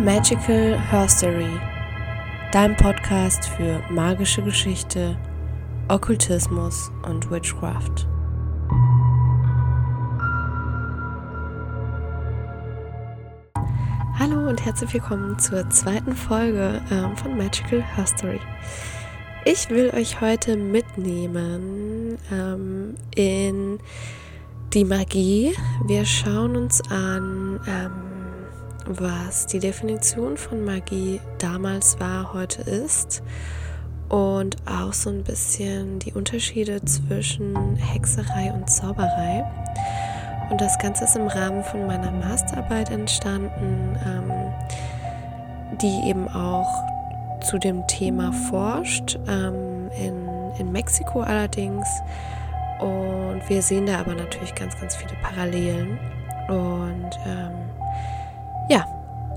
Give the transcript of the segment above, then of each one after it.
Magical Herstory, dein Podcast für magische Geschichte, Okkultismus und Witchcraft. Hallo und herzlich willkommen zur zweiten Folge äh, von Magical Herstory. Ich will euch heute mitnehmen ähm, in die Magie. Wir schauen uns an, ähm, was die Definition von Magie damals war, heute ist und auch so ein bisschen die Unterschiede zwischen Hexerei und Zauberei. Und das Ganze ist im Rahmen von meiner Masterarbeit entstanden, ähm, die eben auch zu dem Thema forscht, ähm, in, in Mexiko allerdings. Und wir sehen da aber natürlich ganz, ganz viele Parallelen. Und ähm, ja,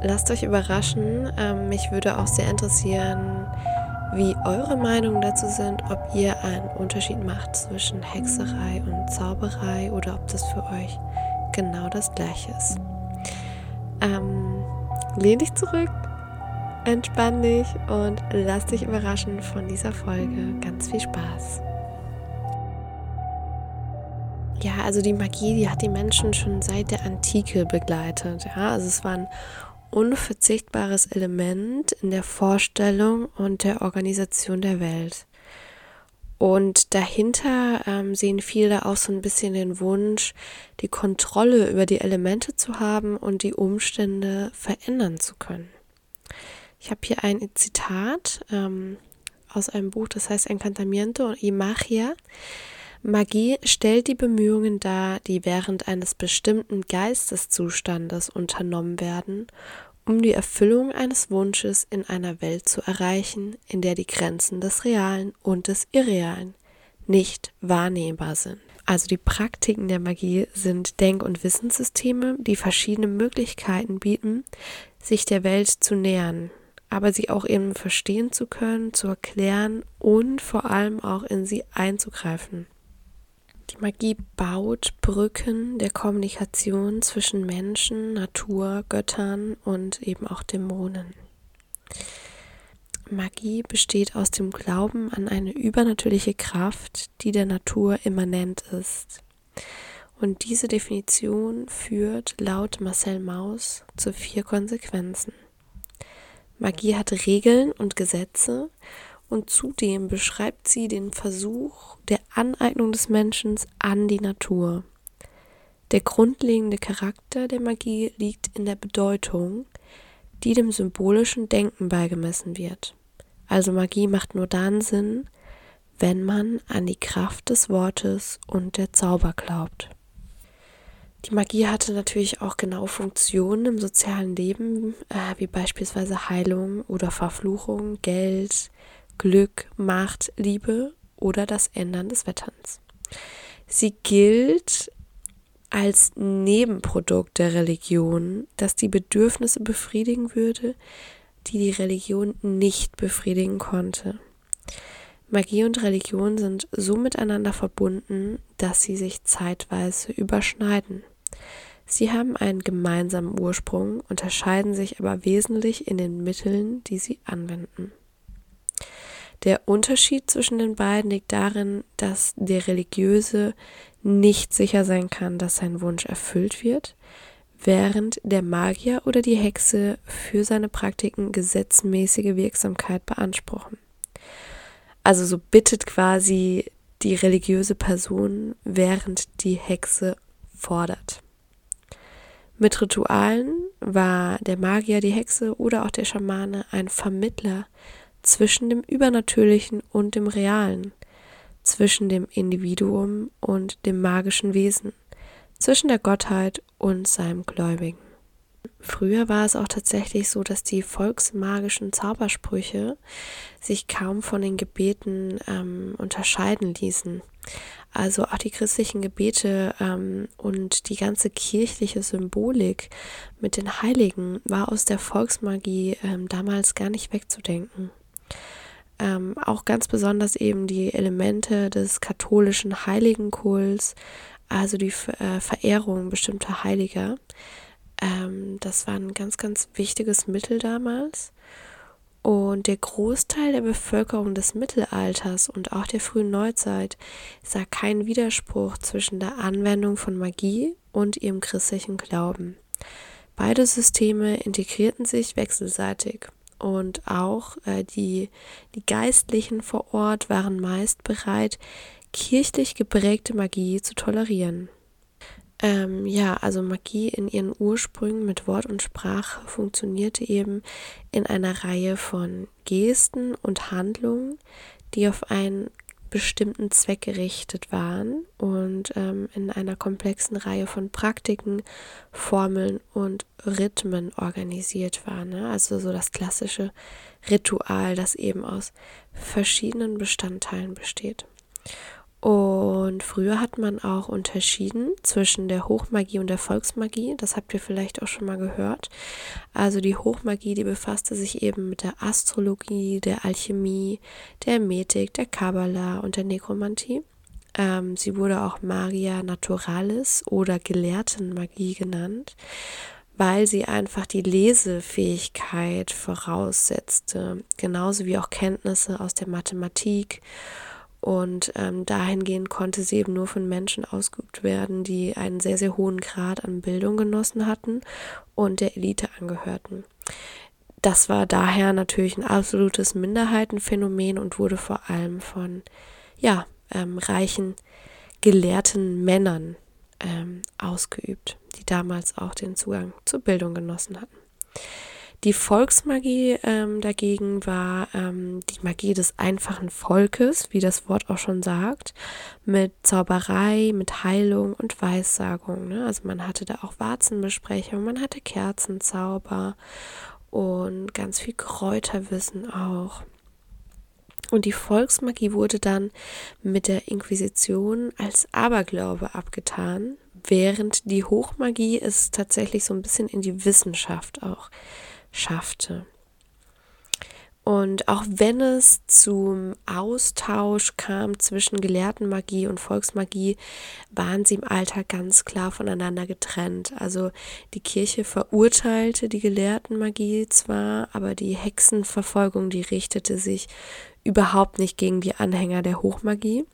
lasst euch überraschen. Ähm, mich würde auch sehr interessieren, wie eure Meinungen dazu sind, ob ihr einen Unterschied macht zwischen Hexerei und Zauberei oder ob das für euch genau das gleiche ist. Ähm, lehn dich zurück, entspann dich und lass dich überraschen von dieser Folge. Ganz viel Spaß. Ja, also die Magie, die hat die Menschen schon seit der Antike begleitet. Ja, also es war ein unverzichtbares Element in der Vorstellung und der Organisation der Welt. Und dahinter ähm, sehen viele auch so ein bisschen den Wunsch, die Kontrolle über die Elemente zu haben und die Umstände verändern zu können. Ich habe hier ein Zitat ähm, aus einem Buch, das heißt Encantamiento y Magia. Magie stellt die Bemühungen dar, die während eines bestimmten Geisteszustandes unternommen werden, um die Erfüllung eines Wunsches in einer Welt zu erreichen, in der die Grenzen des Realen und des Irrealen nicht wahrnehmbar sind. Also die Praktiken der Magie sind Denk- und Wissenssysteme, die verschiedene Möglichkeiten bieten, sich der Welt zu nähern, aber sie auch eben verstehen zu können, zu erklären und vor allem auch in sie einzugreifen. Die Magie baut Brücken der Kommunikation zwischen Menschen, Natur, Göttern und eben auch Dämonen. Magie besteht aus dem Glauben an eine übernatürliche Kraft, die der Natur immanent ist. Und diese Definition führt laut Marcel Mauss zu vier Konsequenzen. Magie hat Regeln und Gesetze und zudem beschreibt sie den Versuch der Aneignung des Menschen an die Natur. Der grundlegende Charakter der Magie liegt in der Bedeutung, die dem symbolischen Denken beigemessen wird. Also Magie macht nur dann Sinn, wenn man an die Kraft des Wortes und der Zauber glaubt. Die Magie hatte natürlich auch genau Funktionen im sozialen Leben, äh, wie beispielsweise Heilung oder Verfluchung, Geld, Glück, Macht, Liebe oder das Ändern des Wetterns. Sie gilt als Nebenprodukt der Religion, das die Bedürfnisse befriedigen würde, die die Religion nicht befriedigen konnte. Magie und Religion sind so miteinander verbunden, dass sie sich zeitweise überschneiden. Sie haben einen gemeinsamen Ursprung, unterscheiden sich aber wesentlich in den Mitteln, die sie anwenden. Der Unterschied zwischen den beiden liegt darin, dass der Religiöse nicht sicher sein kann, dass sein Wunsch erfüllt wird, während der Magier oder die Hexe für seine Praktiken gesetzmäßige Wirksamkeit beanspruchen. Also so bittet quasi die religiöse Person, während die Hexe fordert. Mit Ritualen war der Magier, die Hexe oder auch der Schamane ein Vermittler zwischen dem Übernatürlichen und dem Realen, zwischen dem Individuum und dem magischen Wesen, zwischen der Gottheit und seinem Gläubigen. Früher war es auch tatsächlich so, dass die volksmagischen Zaubersprüche sich kaum von den Gebeten ähm, unterscheiden ließen. Also auch die christlichen Gebete ähm, und die ganze kirchliche Symbolik mit den Heiligen war aus der Volksmagie ähm, damals gar nicht wegzudenken. Ähm, auch ganz besonders eben die Elemente des katholischen Heiligenkults, also die äh, Verehrung bestimmter Heiliger, Ähm, das war ein ganz, ganz wichtiges Mittel damals. Und der Großteil der Bevölkerung des Mittelalters und auch der frühen Neuzeit sah keinen Widerspruch zwischen der Anwendung von Magie und ihrem christlichen Glauben. Beide Systeme integrierten sich wechselseitig und auch äh, die, die Geistlichen vor Ort waren meist bereit, kirchlich geprägte Magie zu tolerieren. Ähm, ja, also Magie in ihren Ursprüngen mit Wort und Sprache funktionierte eben in einer Reihe von Gesten und Handlungen, die auf einen bestimmten Zweck gerichtet waren und ähm, in einer komplexen Reihe von Praktiken, Formeln und Rhythmen organisiert waren. Ne? Also so das klassische Ritual, das eben aus verschiedenen Bestandteilen besteht. Und früher hat man auch unterschieden zwischen der Hochmagie und der Volksmagie. Das habt ihr vielleicht auch schon mal gehört. Also die Hochmagie, die befasste sich eben mit der Astrologie, der Alchemie, der Metik, der Kabbala und der Nekromantie. Ähm, sie wurde auch Magia Naturalis oder Gelehrtenmagie genannt, weil sie einfach die Lesefähigkeit voraussetzte, genauso wie auch Kenntnisse aus der Mathematik und ähm, dahingehend konnte sie eben nur von Menschen ausgeübt werden, die einen sehr, sehr hohen Grad an Bildung genossen hatten und der Elite angehörten. Das war daher natürlich ein absolutes Minderheitenphänomen und wurde vor allem von ja, ähm, reichen, gelehrten Männern ähm, ausgeübt, die damals auch den Zugang zur Bildung genossen hatten. Die Volksmagie ähm, dagegen war ähm, die Magie des einfachen Volkes, wie das Wort auch schon sagt, mit Zauberei, mit Heilung und Weissagung. Ne? Also man hatte da auch Warzenbesprechungen, man hatte Kerzenzauber und ganz viel Kräuterwissen auch. Und die Volksmagie wurde dann mit der Inquisition als Aberglaube abgetan, während die Hochmagie es tatsächlich so ein bisschen in die Wissenschaft auch schaffte. Und auch wenn es zum Austausch kam zwischen Gelehrtenmagie und Volksmagie, waren sie im Alltag ganz klar voneinander getrennt. Also die Kirche verurteilte die Gelehrtenmagie zwar, aber die Hexenverfolgung, die richtete sich überhaupt nicht gegen die Anhänger der Hochmagie.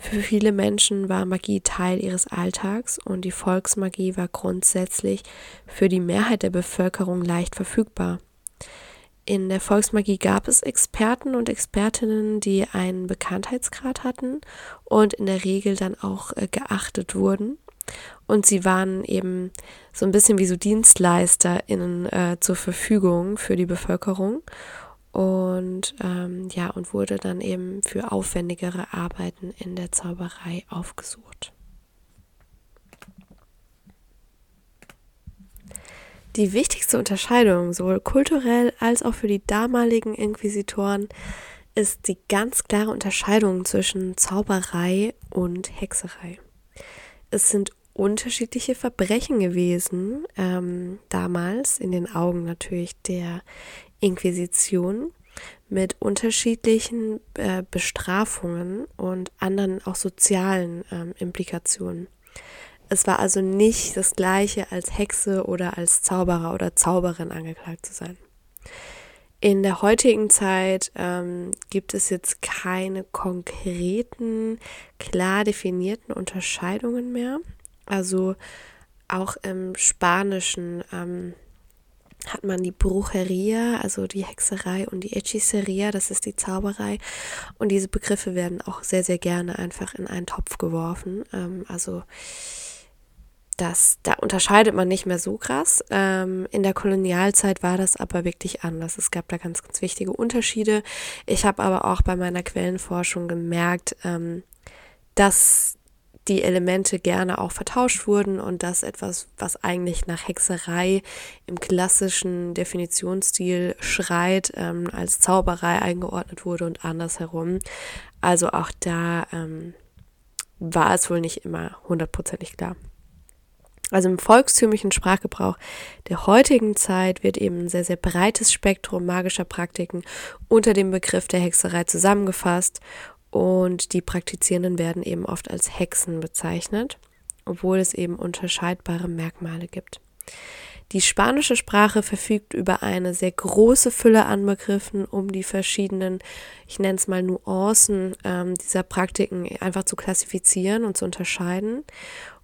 Für viele Menschen war Magie Teil ihres Alltags und die Volksmagie war grundsätzlich für die Mehrheit der Bevölkerung leicht verfügbar. In der Volksmagie gab es Experten und Expertinnen, die einen Bekanntheitsgrad hatten und in der Regel dann auch äh, geachtet wurden. Und sie waren eben so ein bisschen wie so DienstleisterInnen äh, zur Verfügung für die Bevölkerung und ähm, ja und wurde dann eben für aufwendigere Arbeiten in der Zauberei aufgesucht. Die wichtigste Unterscheidung, sowohl kulturell als auch für die damaligen Inquisitoren, ist die ganz klare Unterscheidung zwischen Zauberei und Hexerei. Es sind unterschiedliche Verbrechen gewesen, ähm, damals in den Augen natürlich der Inquisition mit unterschiedlichen äh, Bestrafungen und anderen auch sozialen ähm, Implikationen. Es war also nicht das gleiche als Hexe oder als Zauberer oder Zauberin angeklagt zu sein. In der heutigen Zeit ähm, gibt es jetzt keine konkreten, klar definierten Unterscheidungen mehr. Also auch im Spanischen ähm, hat man die Brucheria, also die Hexerei und die Hechiceria, das ist die Zauberei. Und diese Begriffe werden auch sehr, sehr gerne einfach in einen Topf geworfen. Ähm, also das, da unterscheidet man nicht mehr so krass. Ähm, in der Kolonialzeit war das aber wirklich anders. Es gab da ganz, ganz wichtige Unterschiede. Ich habe aber auch bei meiner Quellenforschung gemerkt, ähm, dass die Elemente gerne auch vertauscht wurden und dass etwas, was eigentlich nach Hexerei im klassischen Definitionsstil schreit, ähm, als Zauberei eingeordnet wurde und andersherum. Also auch da ähm, war es wohl nicht immer hundertprozentig klar. Also im volkstümlichen Sprachgebrauch der heutigen Zeit wird eben ein sehr, sehr breites Spektrum magischer Praktiken unter dem Begriff der Hexerei zusammengefasst und die Praktizierenden werden eben oft als Hexen bezeichnet, obwohl es eben unterscheidbare Merkmale gibt. Die spanische Sprache verfügt über eine sehr große Fülle an Begriffen, um die verschiedenen, ich nenne es mal Nuancen ähm, dieser Praktiken einfach zu klassifizieren und zu unterscheiden.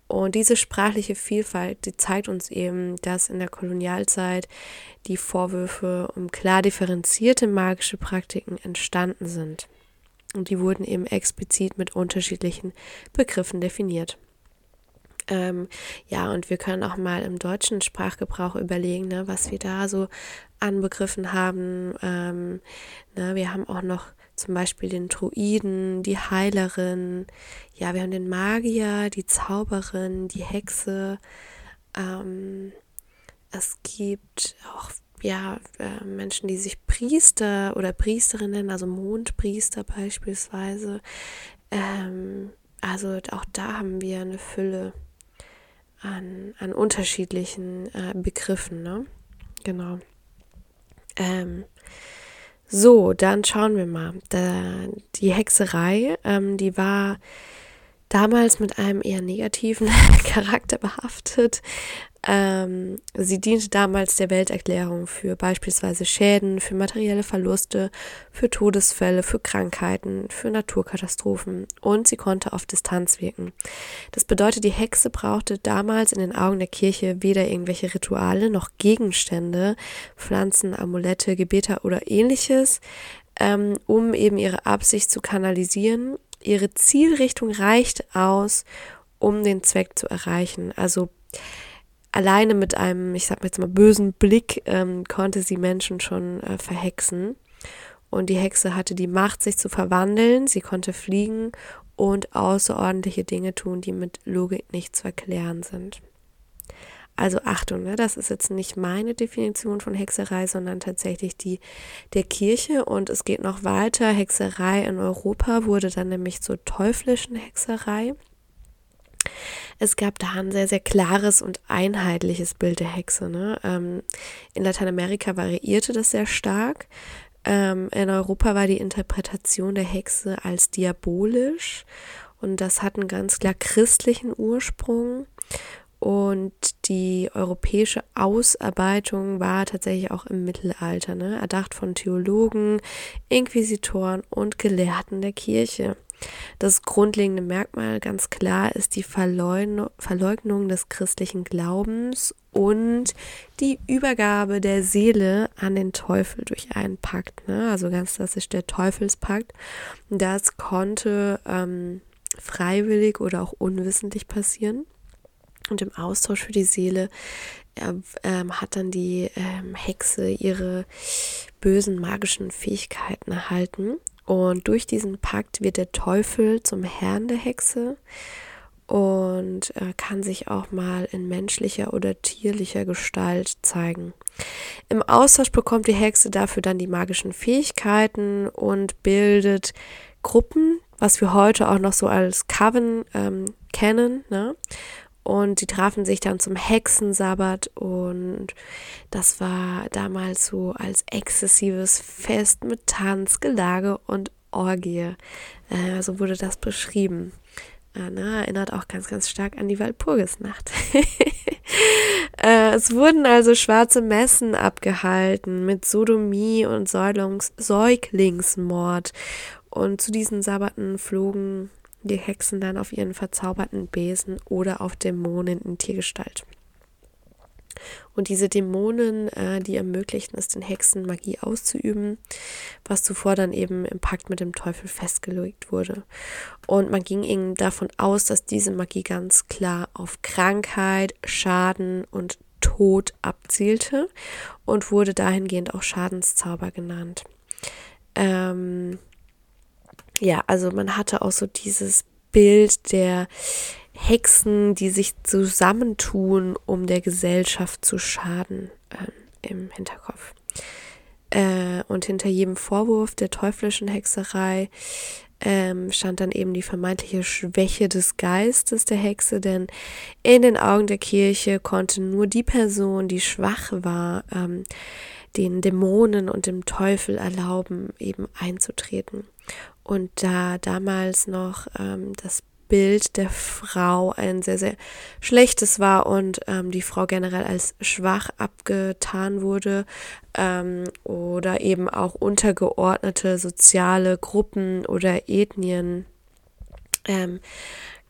Und diese sprachliche Vielfalt, die zeigt uns eben, dass in der Kolonialzeit die Vorwürfe um klar differenzierte magische Praktiken entstanden sind. Und die wurden eben explizit mit unterschiedlichen Begriffen definiert. Ähm, ja, und wir können auch mal im deutschen Sprachgebrauch überlegen, ne, was wir da so an Begriffen haben. Ähm, ne, wir haben auch noch zum Beispiel den Druiden, die Heilerin, ja, wir haben den Magier, die Zauberin, die Hexe. Ähm, es gibt auch ja, äh, Menschen, die sich Priester oder Priesterin nennen, also Mondpriester beispielsweise. Ähm, also auch da haben wir eine Fülle an, an unterschiedlichen äh, Begriffen, ne? Genau. Ähm, so, dann schauen wir mal. Da, die Hexerei, ähm, die war damals mit einem eher negativen Charakter behaftet. Ähm, sie diente damals der Welterklärung für beispielsweise Schäden, für materielle Verluste, für Todesfälle, für Krankheiten, für Naturkatastrophen und sie konnte auf Distanz wirken. Das bedeutet, die Hexe brauchte damals in den Augen der Kirche weder irgendwelche Rituale noch Gegenstände, Pflanzen, Amulette, Gebete oder ähnliches, ähm, um eben ihre Absicht zu kanalisieren. Ihre Zielrichtung reicht aus, um den Zweck zu erreichen. Also alleine mit einem, ich sag mal jetzt mal, bösen Blick ähm, konnte sie Menschen schon äh, verhexen. Und die Hexe hatte die Macht, sich zu verwandeln. Sie konnte fliegen und außerordentliche Dinge tun, die mit Logik nicht zu erklären sind. Also Achtung, ne, das ist jetzt nicht meine Definition von Hexerei, sondern tatsächlich die der Kirche. Und es geht noch weiter. Hexerei in Europa wurde dann nämlich zur teuflischen Hexerei. Es gab da ein sehr, sehr klares und einheitliches Bild der Hexe. Ne? Ähm, in Lateinamerika variierte das sehr stark. Ähm, in Europa war die Interpretation der Hexe als diabolisch und das hat einen ganz klar christlichen Ursprung. Und die europäische Ausarbeitung war tatsächlich auch im Mittelalter, ne? erdacht von Theologen, Inquisitoren und Gelehrten der Kirche. Das grundlegende Merkmal ganz klar ist die Verleugnung des christlichen Glaubens und die Übergabe der Seele an den Teufel durch einen Pakt. Ne? Also ganz klassisch der Teufelspakt. Das konnte ähm, freiwillig oder auch unwissentlich passieren. Und im Austausch für die Seele äh, ähm, hat dann die ähm, Hexe ihre bösen magischen Fähigkeiten erhalten. Und durch diesen Pakt wird der Teufel zum Herrn der Hexe und äh, kann sich auch mal in menschlicher oder tierlicher Gestalt zeigen. Im Austausch bekommt die Hexe dafür dann die magischen Fähigkeiten und bildet Gruppen, was wir heute auch noch so als Coven ähm, kennen. Ne? Und die trafen sich dann zum Hexensabbat und das war damals so als exzessives Fest mit Tanz, Gelage und Orgie. Äh, so wurde das beschrieben. Ne, erinnert auch ganz, ganz stark an die Walpurgisnacht. äh, es wurden also schwarze Messen abgehalten mit Sodomie und Säulungs Säuglingsmord. Und zu diesen Sabbaten flogen die Hexen dann auf ihren verzauberten Besen oder auf Dämonen in Tiergestalt. Und diese Dämonen, äh, die ermöglichten es den Hexen, Magie auszuüben, was zuvor dann eben im Pakt mit dem Teufel festgelegt wurde. Und man ging eben davon aus, dass diese Magie ganz klar auf Krankheit, Schaden und Tod abzielte und wurde dahingehend auch Schadenszauber genannt. Ähm, ja, also man hatte auch so dieses Bild der Hexen, die sich zusammentun, um der Gesellschaft zu schaden, äh, im Hinterkopf. Äh, und hinter jedem Vorwurf der teuflischen Hexerei ähm, stand dann eben die vermeintliche Schwäche des Geistes der Hexe, denn in den Augen der Kirche konnte nur die Person, die schwach war, ähm, den Dämonen und dem Teufel erlauben, eben einzutreten. Und da damals noch ähm, das Bild der Frau ein sehr, sehr schlechtes war und ähm, die Frau generell als schwach abgetan wurde ähm, oder eben auch untergeordnete soziale Gruppen oder Ethnien ähm,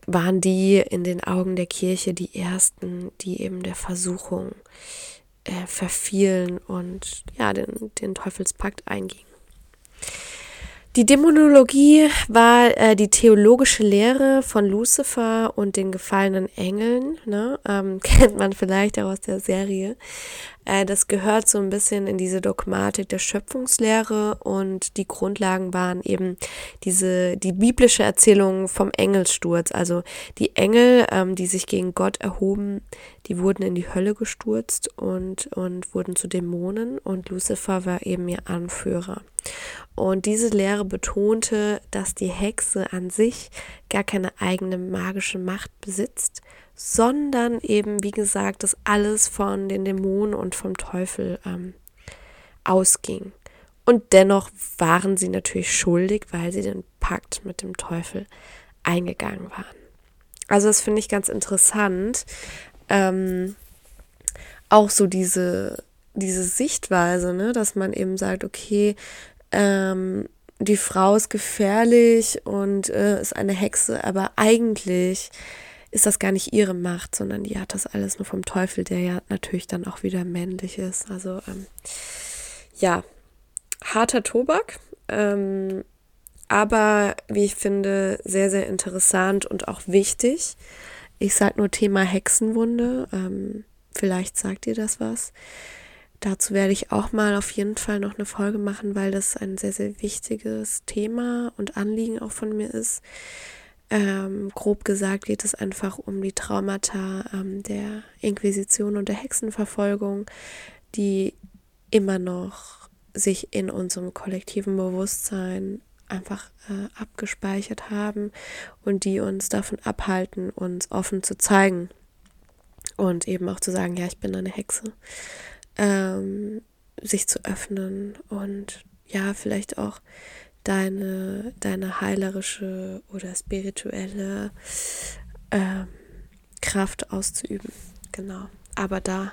waren die in den Augen der Kirche die ersten, die eben der Versuchung äh, verfielen und ja, den, den Teufelspakt eingingen. Die Dämonologie war äh, die theologische Lehre von Lucifer und den gefallenen Engeln. Ne? Ähm, kennt man vielleicht auch aus der Serie. Äh, das gehört so ein bisschen in diese Dogmatik der Schöpfungslehre und die Grundlagen waren eben diese, die biblische Erzählung vom Engelsturz. Also die Engel, ähm, die sich gegen Gott erhoben, die wurden in die Hölle gestürzt und, und wurden zu Dämonen und Lucifer war eben ihr Anführer. Und diese Lehre betonte, dass die Hexe an sich gar keine eigene magische Macht besitzt, sondern eben, wie gesagt, dass alles von den Dämonen und vom Teufel ähm, ausging. Und dennoch waren sie natürlich schuldig, weil sie den Pakt mit dem Teufel eingegangen waren. Also das finde ich ganz interessant. Ähm, auch so diese, diese Sichtweise, ne, dass man eben sagt, okay, ähm, die Frau ist gefährlich und äh, ist eine Hexe, aber eigentlich ist das gar nicht ihre Macht, sondern die hat das alles nur vom Teufel, der ja natürlich dann auch wieder männlich ist. Also ähm, ja, harter Tobak, ähm, aber wie ich finde, sehr, sehr interessant und auch wichtig. Ich sage nur Thema Hexenwunde. Ähm, vielleicht sagt ihr das was. Dazu werde ich auch mal auf jeden Fall noch eine Folge machen, weil das ein sehr, sehr wichtiges Thema und Anliegen auch von mir ist. Ähm, grob gesagt geht es einfach um die Traumata ähm, der Inquisition und der Hexenverfolgung, die immer noch sich in unserem kollektiven Bewusstsein einfach äh, abgespeichert haben und die uns davon abhalten, uns offen zu zeigen und eben auch zu sagen, ja, ich bin eine Hexe. Ähm, sich zu öffnen und ja, vielleicht auch deine, deine heilerische oder spirituelle ähm, Kraft auszuüben. Genau. Aber da,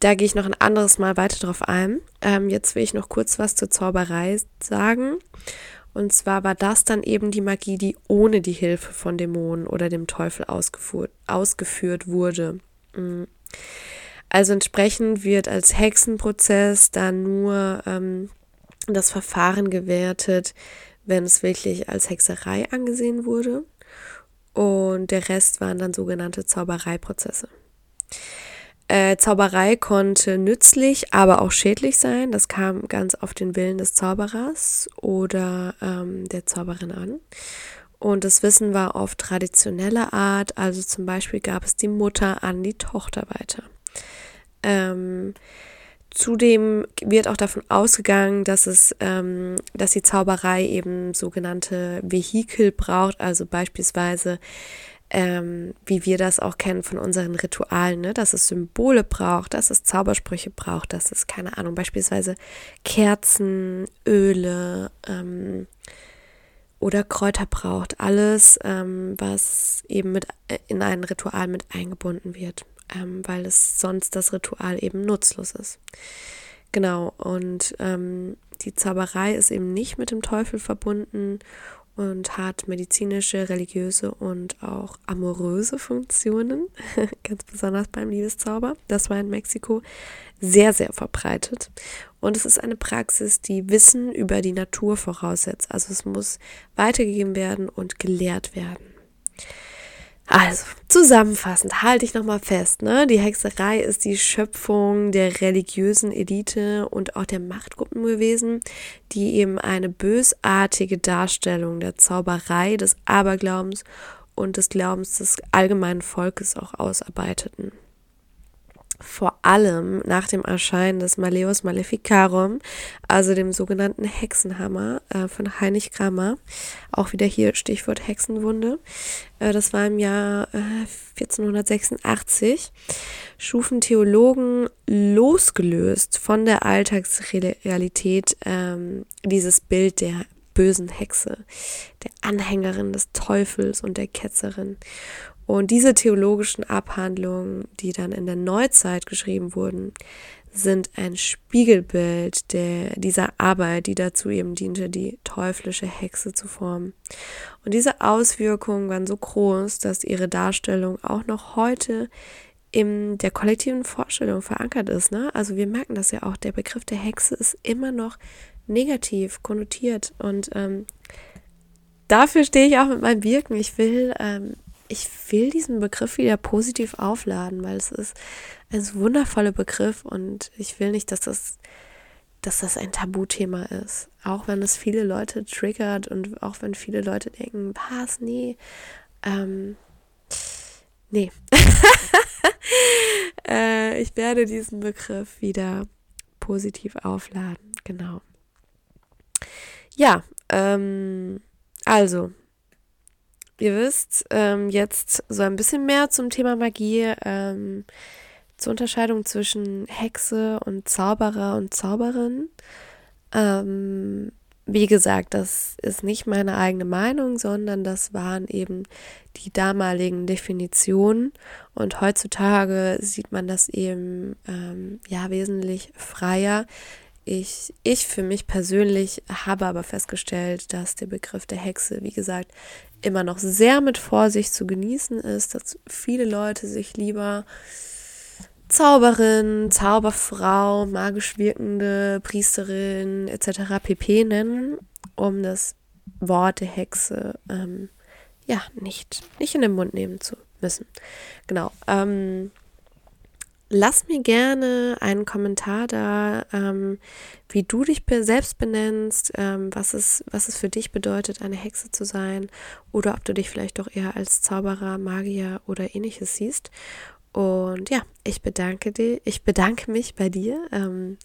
da gehe ich noch ein anderes Mal weiter drauf ein. Ähm, jetzt will ich noch kurz was zur Zauberei sagen. Und zwar war das dann eben die Magie, die ohne die Hilfe von Dämonen oder dem Teufel ausgeführt, ausgeführt wurde. Mhm. Also entsprechend wird als Hexenprozess dann nur ähm, das Verfahren gewertet, wenn es wirklich als Hexerei angesehen wurde. Und der Rest waren dann sogenannte Zaubereiprozesse. Äh, Zauberei konnte nützlich, aber auch schädlich sein. Das kam ganz auf den Willen des Zauberers oder ähm, der Zauberin an. Und das Wissen war oft traditioneller Art, also zum Beispiel gab es die Mutter an die Tochter weiter. Ähm, zudem wird auch davon ausgegangen, dass es, ähm, dass die Zauberei eben sogenannte Vehikel braucht, also beispielsweise ähm, wie wir das auch kennen von unseren Ritualen, ne? dass es Symbole braucht, dass es Zaubersprüche braucht, dass es, keine Ahnung, beispielsweise Kerzen, Öle ähm, oder Kräuter braucht. Alles, ähm, was eben mit äh, in ein Ritual mit eingebunden wird ähm, weil es sonst das Ritual eben nutzlos ist. Genau, und ähm, die Zauberei ist eben nicht mit dem Teufel verbunden und hat medizinische, religiöse und auch amoröse Funktionen, ganz besonders beim Liebeszauber. Das war in Mexiko sehr, sehr verbreitet. Und es ist eine Praxis, die Wissen über die Natur voraussetzt. Also es muss weitergegeben werden und gelehrt werden. Also, zusammenfassend halte ich nochmal fest, ne? Die Hexerei ist die Schöpfung der religiösen Elite und auch der Machtgruppen gewesen, die eben eine bösartige Darstellung der Zauberei, des Aberglaubens und des Glaubens des allgemeinen Volkes auch ausarbeiteten vor allem nach dem Erscheinen des Maleus Maleficarum, also dem sogenannten Hexenhammer äh, von Heinrich Kramer, auch wieder hier Stichwort Hexenwunde, äh, das war im Jahr äh, 1486, schufen Theologen losgelöst von der Alltagsrealität ähm, dieses Bild der bösen Hexe, der Anhängerin des Teufels und der Ketzerin. Und diese theologischen Abhandlungen, die dann in der Neuzeit geschrieben wurden, sind ein Spiegelbild der, dieser Arbeit, die dazu eben diente, die teuflische Hexe zu formen. Und diese Auswirkungen waren so groß, dass ihre Darstellung auch noch heute in der kollektiven Vorstellung verankert ist. Ne? Also wir merken das ja auch, der Begriff der Hexe ist immer noch negativ konnotiert und ähm, dafür stehe ich auch mit meinem Wirken. Ich will, ähm, ich will diesen Begriff wieder positiv aufladen, weil es ist ein wundervoller Begriff und ich will nicht, dass das, dass das ein Tabuthema ist. Auch wenn es viele Leute triggert und auch wenn viele Leute denken, was, nee, ähm, nee. äh, ich werde diesen Begriff wieder positiv aufladen. Genau. Ja, ähm, also, ihr wisst ähm, jetzt so ein bisschen mehr zum Thema Magie, ähm, zur Unterscheidung zwischen Hexe und Zauberer und Zauberin. Ähm, wie gesagt, das ist nicht meine eigene Meinung, sondern das waren eben die damaligen Definitionen. Und heutzutage sieht man das eben ähm, ja wesentlich freier. Ich, ich für mich persönlich habe aber festgestellt, dass der Begriff der Hexe, wie gesagt, immer noch sehr mit Vorsicht zu genießen ist, dass viele Leute sich lieber Zauberin, Zauberfrau, magisch wirkende Priesterin etc. pp. nennen, um das Wort der Hexe ähm, ja nicht, nicht in den Mund nehmen zu müssen. Genau. Ähm, lass mir gerne einen Kommentar da, ähm, wie du dich selbst benennst, ähm, was, es, was es für dich bedeutet, eine Hexe zu sein oder ob du dich vielleicht doch eher als Zauberer, Magier oder ähnliches siehst. Und ja, ich bedanke dir, ich bedanke mich bei dir ähm,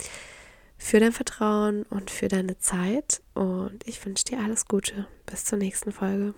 für dein Vertrauen und für deine Zeit und ich wünsche dir alles Gute. Bis zur nächsten Folge.